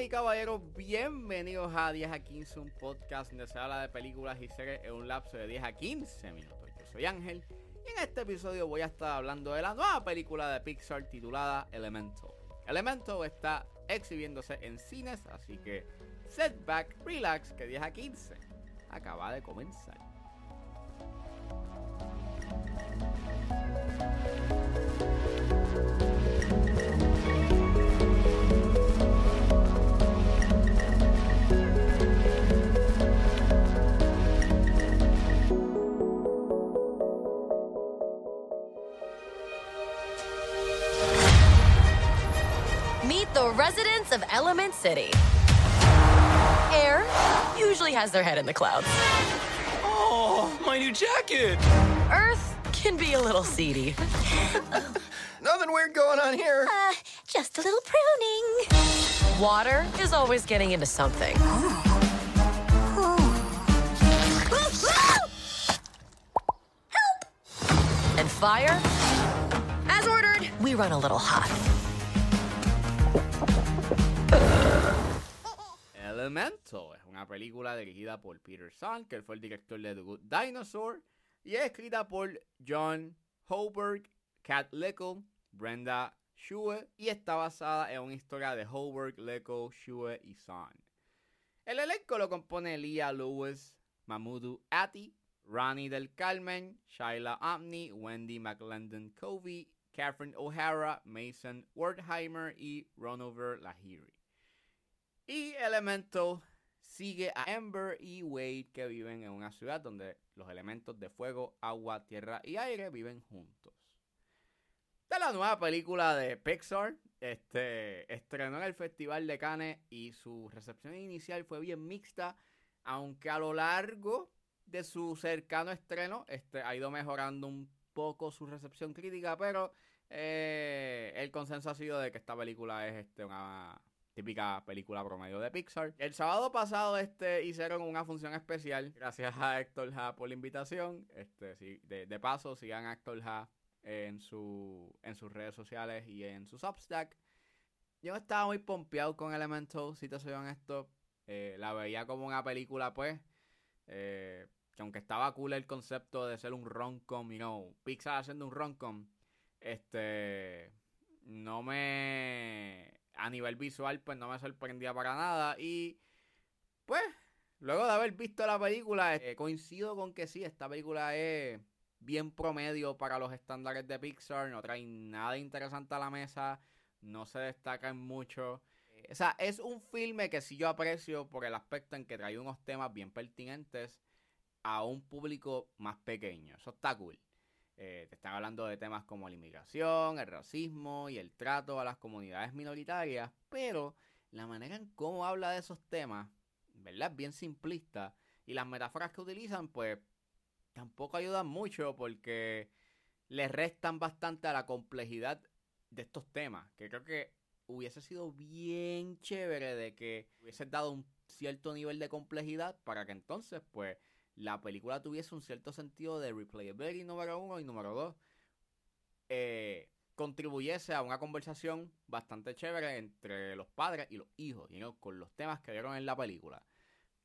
Y caballeros, bienvenidos a 10 a 15, un podcast donde se habla de películas y series en un lapso de 10 a 15 minutos. Yo soy Ángel y en este episodio voy a estar hablando de la nueva película de Pixar titulada Elemental. Elemental está exhibiéndose en cines, así que setback, relax, que 10 a 15 acaba de comenzar. Meet the residents of Element City. Air usually has their head in the clouds. Oh, my new jacket! Earth can be a little seedy. Nothing weird going on here. Uh, just a little pruning. Water is always getting into something. And fire? As ordered, we run a little hot. Elemental es una película dirigida por Peter Sun, que fue el director de The Good Dinosaur, y es escrita por John Hoberg, Kat Lickle, Brenda Shue, y está basada en una historia de Hoberg, Lickle, Shue y Sun. El elenco lo compone Leah Lewis, Mamudu Ati, Ronnie del Carmen, Shaila Omni, Wendy McLendon Covey, Catherine O'Hara, Mason Wertheimer y Ronover Lahiri. Y Elemental sigue a Amber y Wade que viven en una ciudad donde los elementos de fuego, agua, tierra y aire viven juntos. De la nueva película de Pixar, este, estrenó en el Festival de Cannes y su recepción inicial fue bien mixta, aunque a lo largo de su cercano estreno este, ha ido mejorando un poco su recepción crítica, pero eh, el consenso ha sido de que esta película es este, una típica película promedio de Pixar. El sábado pasado este, hicieron una función especial. Gracias a Héctor Ha por la invitación. Este, sí, de, paso, sigan a Héctor Ha en, su, en sus redes sociales y en su Substack. Yo estaba muy pompeado con Elemental, si te soy honesto. Eh, la veía como una película, pues. Eh, que aunque estaba cool el concepto de ser un rom-com, you know, Pixar haciendo un rom-com, este. No me a nivel visual, pues no me sorprendía para nada. Y pues, luego de haber visto la película, eh, coincido con que sí, esta película es bien promedio para los estándares de Pixar. No trae nada interesante a la mesa. No se destaca en mucho. Eh, O sea, es un filme que sí yo aprecio por el aspecto en que trae unos temas bien pertinentes a un público más pequeño. Eso está cool. Eh, te están hablando de temas como la inmigración, el racismo y el trato a las comunidades minoritarias, pero la manera en cómo habla de esos temas, ¿verdad? Es bien simplista. Y las metáforas que utilizan, pues, tampoco ayudan mucho porque le restan bastante a la complejidad de estos temas. Que creo que hubiese sido bien chévere de que hubiese dado un cierto nivel de complejidad para que entonces, pues, la película tuviese un cierto sentido de replayability número uno y número dos. eh, contribuyese a una conversación bastante chévere entre los padres y los hijos, you know, con los temas que vieron en la película.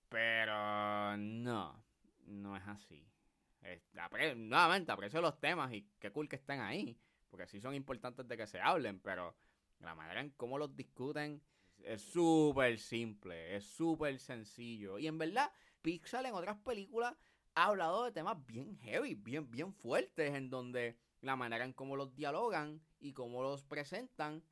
Pero no, no es así. Nuevamente, aprecio los temas y qué cool que estén ahí, porque sí son importantes de que se hablen, pero la manera en cómo los discuten es súper simple, es súper sencillo. Y en verdad, Pixar en otras películas ha hablado de temas bien heavy, bien, bien fuertes, en donde la manera en cómo los dialogan y cómo los presentan,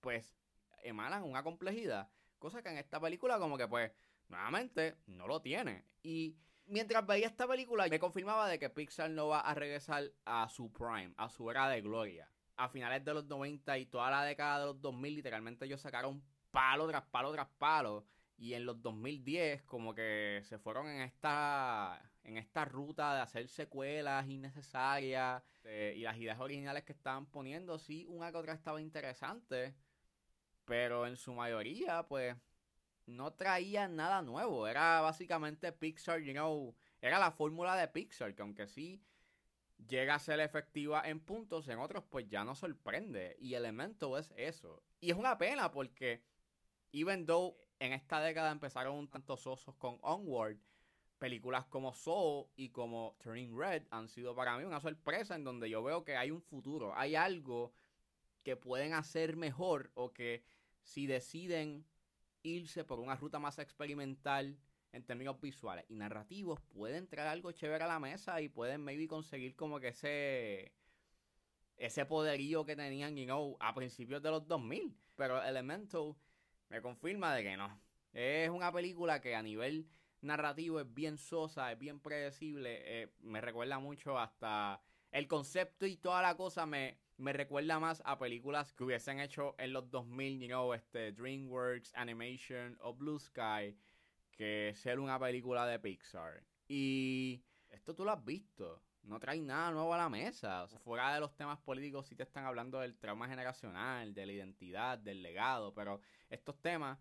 pues emanan una complejidad. Cosa que en esta película como que pues, nuevamente, no lo tiene. Y mientras veía esta película, me confirmaba de que Pixar no va a regresar a su prime, a su era de gloria. A finales de los 90 y toda la década de los 2000, literalmente ellos sacaron palo tras palo tras palo. Y en los 2010 como que se fueron en esta, en esta ruta de hacer secuelas innecesarias. eh, y las ideas originales que estaban poniendo, sí, una que otra estaba interesante. Pero en su mayoría, pues, no traía nada nuevo. Era básicamente Pixar, you know, era la fórmula de Pixar, que aunque sí llega a ser efectiva en puntos, en otros pues ya no sorprende. Y Elemento es eso. Y es una pena porque even though en esta década empezaron un tanto sosos con Onward, películas como Soul y como Turning Red han sido para mí una sorpresa en donde yo veo que hay un futuro, hay algo que pueden hacer mejor o que si deciden irse por una ruta más experimental en términos visuales y narrativos, pueden traer algo chévere a la mesa y pueden maybe conseguir como que ese ese poderío que tenían, you a principios de los 2000. Pero Elemental me confirma de que no. Es una película que a nivel narrativo es bien sosa, es bien predecible. Eh, me recuerda mucho hasta el concepto y toda la cosa me, me recuerda más a películas que hubiesen hecho en los 2000, you know, este, DreamWorks, Animation o Blue Sky, que ser una película de Pixar. Y esto tú lo has visto no trae nada nuevo a la mesa. O sea, fuera de los temas políticos, sí te están hablando del trauma generacional, de la identidad, del legado, pero estos temas,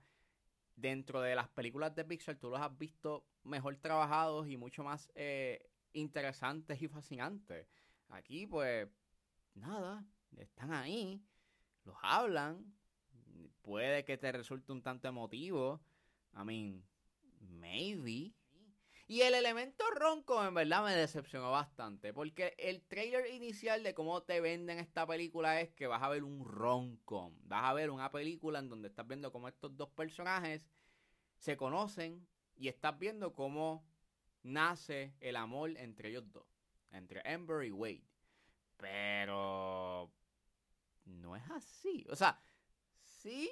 dentro de las películas de Pixar, tú los has visto mejor trabajados y mucho más eh, interesantes y fascinantes. Aquí, pues, nada, están ahí, los hablan, puede que te resulte un tanto emotivo. I mean, maybe. Y el elemento ronco en verdad me decepcionó bastante. Porque el trailer inicial de cómo te venden esta película es que vas a ver un ronco. Vas a ver una película en donde estás viendo cómo estos dos personajes se conocen y estás viendo cómo nace el amor entre ellos dos. Entre Amber y Wade. Pero no es así. O sea, sí,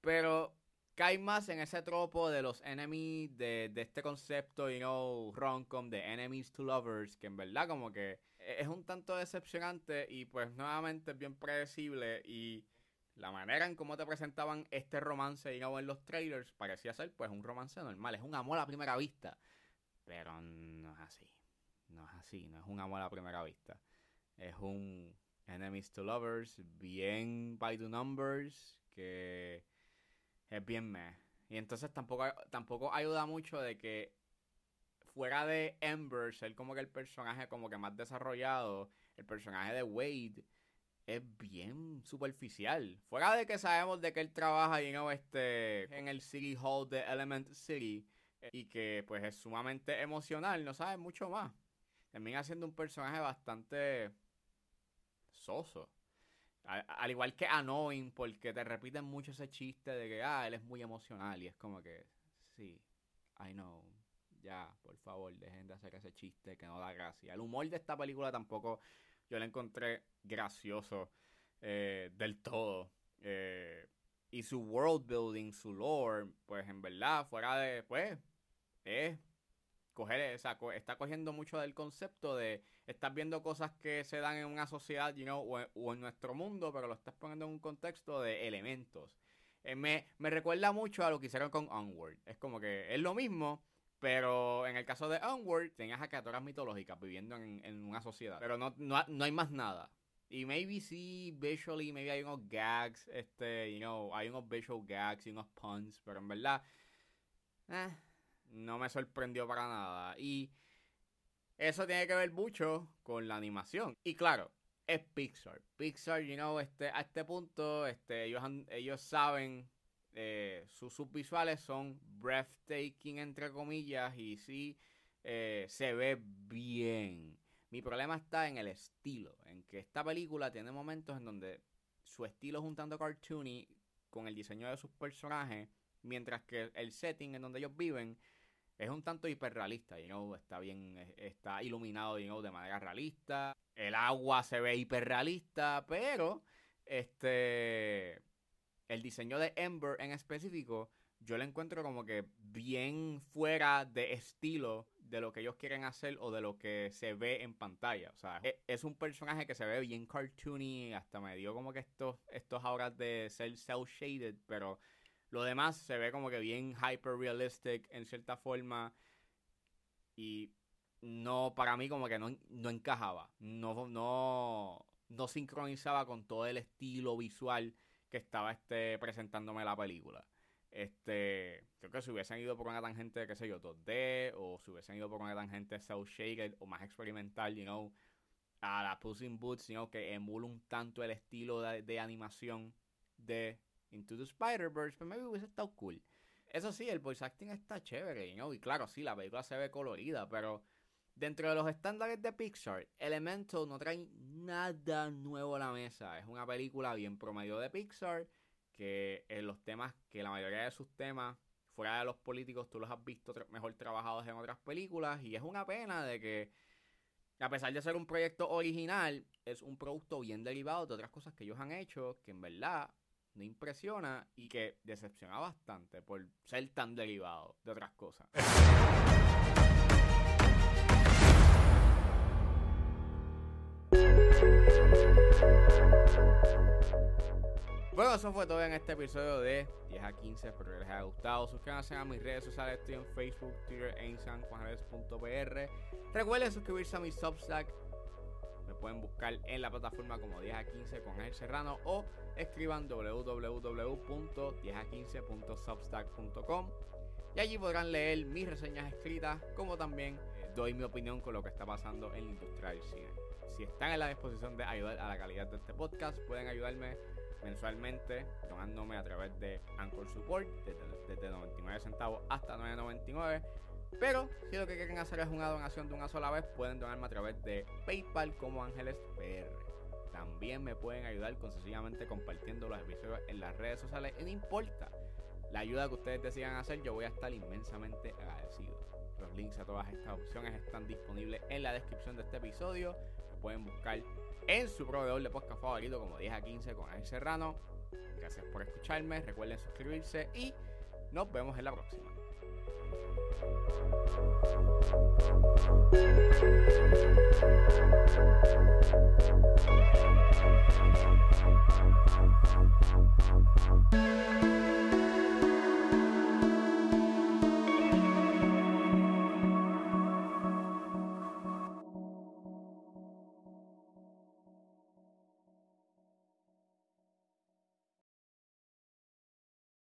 pero cae más en ese tropo de los enemies, de, este concepto, you know, rom-com, de enemies to lovers, que en verdad como que es un tanto decepcionante y pues nuevamente es bien predecible y la manera en cómo te presentaban este romance, you know, en los trailers parecía ser pues un romance normal, es un amor a primera vista, pero no es así, no es así, no es un amor a primera vista, es un enemies to lovers, bien by the numbers, que es bien meh. Y entonces tampoco, tampoco ayuda mucho de que fuera de Ember ser como que el personaje como que más desarrollado, el personaje de Wade es bien superficial. Fuera de que sabemos de que él trabaja you know, este, en el City Hall de Element City y que pues es sumamente emocional, no sabe mucho más. Termina siendo un personaje bastante soso. Al, igual que annoying, porque te repiten mucho ese chiste de que, ah, él es muy emocional. Y es como que, sí, I know. Ya, por favor, dejen de hacer ese chiste que no da gracia. El humor de esta película tampoco yo lo encontré gracioso eh, del todo. Eh, y su world building, su lore, pues en verdad, fuera de, pues, es coger, esa, está cogiendo mucho del concepto de estás viendo cosas que se dan en una sociedad, you know, o, en nuestro mundo, pero lo estás poniendo en un contexto de elementos. Eh, me, me, recuerda mucho a lo que hicieron con Onward. Es como que es lo mismo, pero en el caso de Onward, tenías a criaturas mitológicas viviendo en, en una sociedad. Pero no, no, no, hay más nada. Y maybe sí, visually, maybe hay unos gags, este, you know, hay unos visual gags y unos puns, pero en verdad, eh, no me sorprendió para nada. Y eso tiene que ver mucho con la animación. Y claro, es Pixar. Pixar, you know, este, a este punto, este, ellos, ellos saben, eh, sus subvisuales son breathtaking, entre comillas, y sí, eh, se ve bien. Mi problema está en el estilo, en que esta película tiene momentos en donde su estilo es un tanto cartoony con el diseño de sus personajes, mientras que el setting en donde ellos viven es un tanto hiperrealista, you know, está bien, está iluminado, you know, de manera realista. El agua se ve hiperrealista, pero este el diseño de Ember en específico, yo lo encuentro como que bien fuera de estilo de lo que ellos quieren hacer o de lo que se ve en pantalla. O sea, e, es, un personaje que se ve bien cartoony, hasta me dio como que estos, estos de ser cel shaded, pero lo demás se ve como que bien hyper realistic en cierta forma. Y no, para mí como que no, no encajaba. No, no, no sincronizaba con todo el estilo visual que estaba este, presentándome la película. Este, creo que si hubiesen ido por una tangente, qué sé yo, 2D, o si hubiesen ido por una tangente cel shaded o más experimental, you know, a la Puss in Boots, you know, que emula un tanto el estilo de, de animación de Into the Spider-Verse, pues maybe hubiese estado cool. Eso sí, el voice acting está chévere, ¿no? Y claro, sí, la película se ve colorida, pero dentro de los estándares de Pixar, Elemental no trae nada nuevo a la mesa. Es una película bien promedio de Pixar, que en los temas, que la mayoría de sus temas, fuera de los políticos, tú los has visto mejor trabajados en otras películas, y es una pena de que, a pesar de ser un proyecto original, es un producto bien derivado de otras cosas que ellos han hecho, que en verdad no impresiona y que decepciona bastante por ser tan derivado de otras cosas. Bueno, eso fue todo en este episodio de 10 a 15. Espero que les haya gustado. Suscríbanse a mis redes sociales. Estoy en Facebook, Twitter e Recuerden suscribirse a mi Substack pueden buscar en la plataforma como 10 a 15 con el Serrano o escriban www.10a15.substack.com y allí podrán leer mis reseñas escritas como también doy mi opinión con lo que está pasando en la industria del cine. Si están en la disposición de ayudar a la calidad de este podcast, pueden ayudarme mensualmente donándome a través de Anchor Support desde, desde 99 centavos hasta 9.99 pero si lo que quieren hacer es una donación de una sola vez, pueden donarme a través de PayPal como Ángeles PR. También me pueden ayudar con sencillamente compartiendo los episodios en las redes sociales. Y no importa la ayuda que ustedes decidan hacer, yo voy a estar inmensamente agradecido. Los links a todas estas opciones están disponibles en la descripción de este episodio. Lo pueden buscar en su proveedor de podcast favorito como 10 a 15 con Ángel Serrano. Gracias por escucharme. Recuerden suscribirse y nos vemos en la próxima. Thank you.